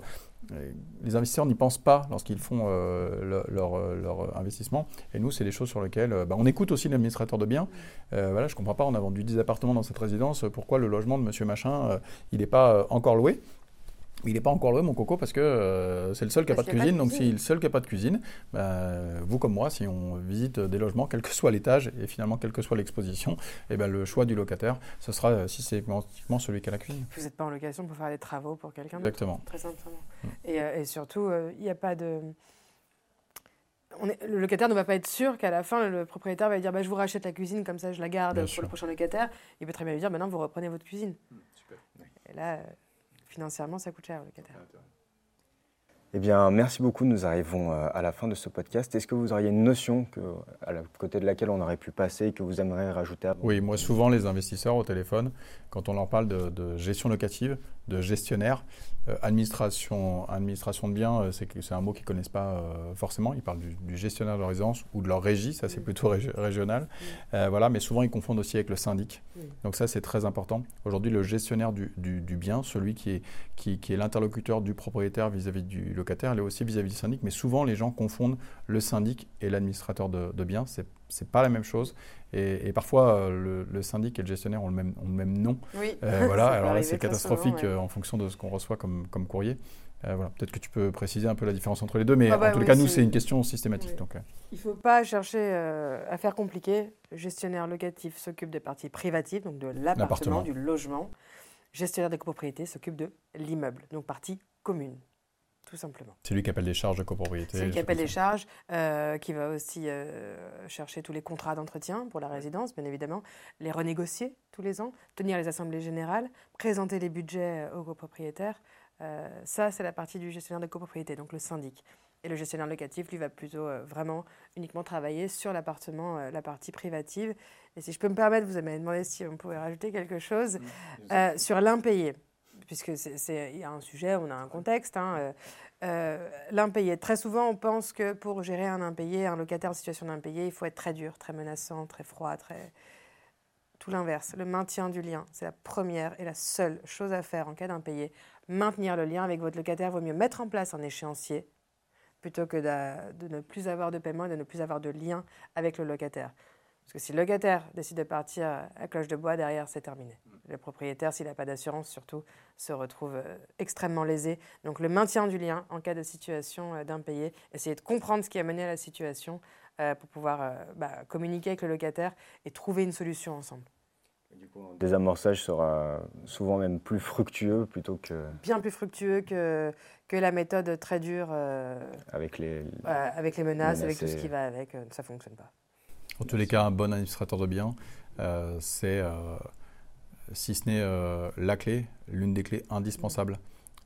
les investisseurs n'y pensent pas lorsqu'ils font euh, leur, leur, investissement. Et nous, c'est des choses sur lesquelles euh, bah, on écoute aussi l'administrateur de biens. Euh, je ne comprends pas, on a vendu 10 appartements dans cette résidence, pourquoi le logement de monsieur machin, il n'est pas encore loué? Il n'est pas encore loué, mon coco, parce que euh, c'est le seul qui n'a pas, de cuisine. Donc, si le seul qui n'a pas de cuisine, bah, vous comme moi, si on visite des logements, quel que soit l'étage et finalement quelle que soit l'exposition, et eh ben, le choix du locataire, ce sera euh, systématiquement celui qui a la cuisine. Vous n'êtes pas en location pour faire des travaux pour quelqu'un Exactement. Très simplement. Mm. Et, euh, et, surtout, il n'y a pas de. On est, le locataire ne va pas être sûr qu'à la fin, le propriétaire va dire bah, Je vous rachète la cuisine, comme ça je la garde pour le prochain locataire. Il peut très bien lui dire Maintenant, vous reprenez votre cuisine. Mm, super. Et là financièrement, ça coûte cher, le locataire. Eh bien, merci beaucoup. Nous arrivons euh, à la fin de ce podcast. Est-ce que vous auriez une notion que, à côté de laquelle on aurait pu passer et que vous aimeriez rajouter Oui, moi, souvent, les investisseurs au téléphone, quand on leur parle de gestion locative, de gestionnaire, euh, administration, administration de biens, euh, c'est un mot qu'ils ne connaissent pas euh, forcément. Ils parlent du, gestionnaire de résidence ou de leur régie, ça c'est plutôt régional. voilà, mais souvent ils confondent aussi avec le syndic. Donc ça c'est très important. Aujourd'hui, le gestionnaire du, bien, celui qui est, qui, est l'interlocuteur du propriétaire vis-à-vis du locataire, il est aussi vis-à-vis du syndic. Mais souvent les gens confondent le syndic et l'administrateur de, de biens. C'est c'est pas la même chose. Et, parfois, euh, le, syndic et le gestionnaire ont le même, ont le même nom. Oui. Euh, voilà. Alors là, c'est catastrophique euh, en fonction de ce qu'on reçoit comme, comme courrier. voilà. Peut-être que tu peux préciser un peu la différence entre les deux, mais ah bah en tous les cas, nous, c'est une question systématique. Donc, Il ne faut pas chercher à faire compliqué. Le gestionnaire locatif s'occupe des parties privatives, donc de l'appartement, du logement. Gestionnaire de copropriété s'occupe de l'immeuble, donc partie commune tout simplement. C'est lui qui appelle les charges de copropriété. C'est lui qui appelle les charges, euh, qui va aussi euh, chercher tous les contrats d'entretien pour la résidence, bien évidemment, les renégocier tous les ans, tenir les assemblées générales, présenter les budgets euh, aux copropriétaires. ça, c'est la partie du gestionnaire de copropriété, donc le syndic. Et le gestionnaire locatif, lui, va plutôt vraiment uniquement travailler sur l'appartement, la partie privative. Et si je peux me permettre, vous m'avez demandé si on pouvait rajouter quelque chose sur l'impayé puisque il y a un sujet, on a un contexte. Hein, euh, euh, l'impayé. Très souvent, on pense que pour gérer un impayé, un locataire en situation d'impayé, il faut être très dur, très menaçant, très froid, très... Tout l'inverse. Le maintien du lien, c'est la première et la seule chose à faire en cas d'impayé. Maintenir le lien avec votre locataire, vaut mieux mettre en place un échéancier plutôt que de, de ne plus avoir de paiement et de ne plus avoir de lien avec le locataire. Parce que si le locataire décide de partir à cloche de bois, derrière, c'est terminé. Le propriétaire, s'il n'a pas d'assurance, surtout, se retrouve euh, extrêmement lésé. Donc le maintien du lien en cas de situation euh, d'impayé, essayer de comprendre ce qui a mené à la situation euh, pour pouvoir bah, communiquer avec le locataire et trouver une solution ensemble. du coup, un désamorçage sera souvent même plus fructueux plutôt que... Bien plus fructueux que, que la méthode très dure. avec, les, avec les menaces, avec tout ce qui va avec. ça ne fonctionne pas. En tous les cas, un bon administrateur de biens, euh, c'est, euh, si ce n'est euh, la clé, l'une des clés indispensables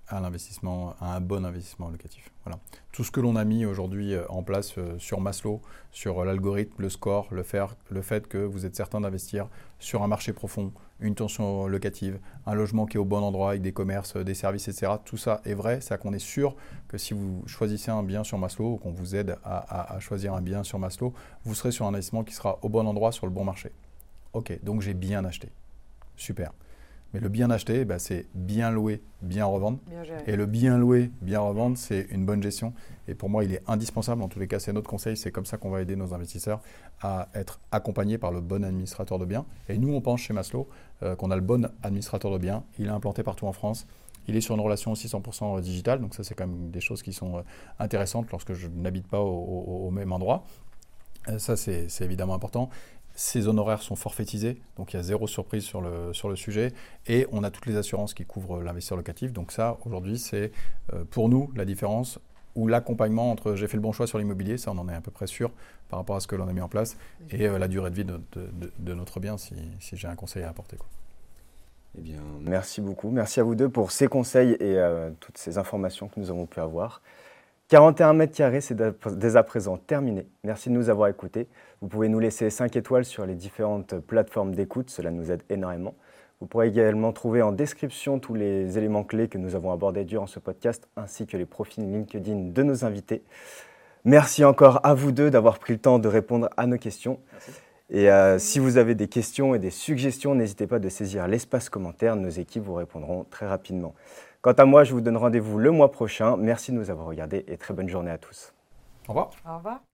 à l'investissement, à un bon investissement locatif. Voilà. Tout ce que l'on a mis aujourd'hui en place sur Maslow, sur l'algorithme, le score, le, faire, le fait que vous êtes certain d'investir sur un marché profond, une tension locative, un logement qui est au bon endroit avec des commerces, des services, etc. Tout ça est vrai, c'est à qu'on est sûr que si vous choisissez un bien sur Maslow ou qu'on vous aide à, choisir un bien sur Maslow, vous serez sur un investissement qui sera au bon endroit sur le bon marché. Ok, donc j'ai bien acheté. Super. Mais le bien acheté, bah, c'est bien louer, bien revendre. et le bien louer, bien revendre, c'est une bonne gestion. Et pour moi, il est indispensable. En tous les cas, c'est notre conseil. C'est comme ça qu'on va aider nos investisseurs à être accompagnés par le bon administrateur de biens. Et nous, on pense chez Maslow euh, qu'on a le bon administrateur de biens. Il est implanté partout en France. Il est sur une relation aussi 100% digitale. Donc ça, c'est quand même des choses qui sont euh, intéressantes lorsque je n'habite pas au, même endroit. Euh, ça, c'est évidemment important. Ces honoraires sont forfaitisés, donc il y a zéro surprise sur le, sur le sujet. Et on a toutes les assurances qui couvrent l'investisseur locatif. Donc ça, aujourd'hui, c'est euh, pour nous la différence ou l'accompagnement entre j'ai fait le bon choix sur l'immobilier, ça on en est à peu près sûr par rapport à ce que l'on a mis en place, et euh, la durée de vie de, notre bien si, j'ai un conseil à apporter. Eh bien, merci beaucoup. Merci à vous deux pour ces conseils et euh, toutes ces informations que nous avons pu avoir. 41 mètres carrés, c'est dès à présent terminé. Merci de nous avoir écoutés. Vous pouvez nous laisser 5 étoiles sur les différentes plateformes d'écoute, cela nous aide énormément. Vous pourrez également trouver en description tous les éléments clés que nous avons abordés durant ce podcast, ainsi que les profils LinkedIn de nos invités. Merci encore à vous deux d'avoir pris le temps de répondre à nos questions. Et euh, si vous avez des questions et des suggestions, n'hésitez pas de saisir l'espace commentaire. Nos équipes vous répondront très rapidement. Quant à moi, je vous donne rendez-vous le mois prochain. Merci de nous avoir regardés et très bonne journée à tous. Au revoir. Au revoir.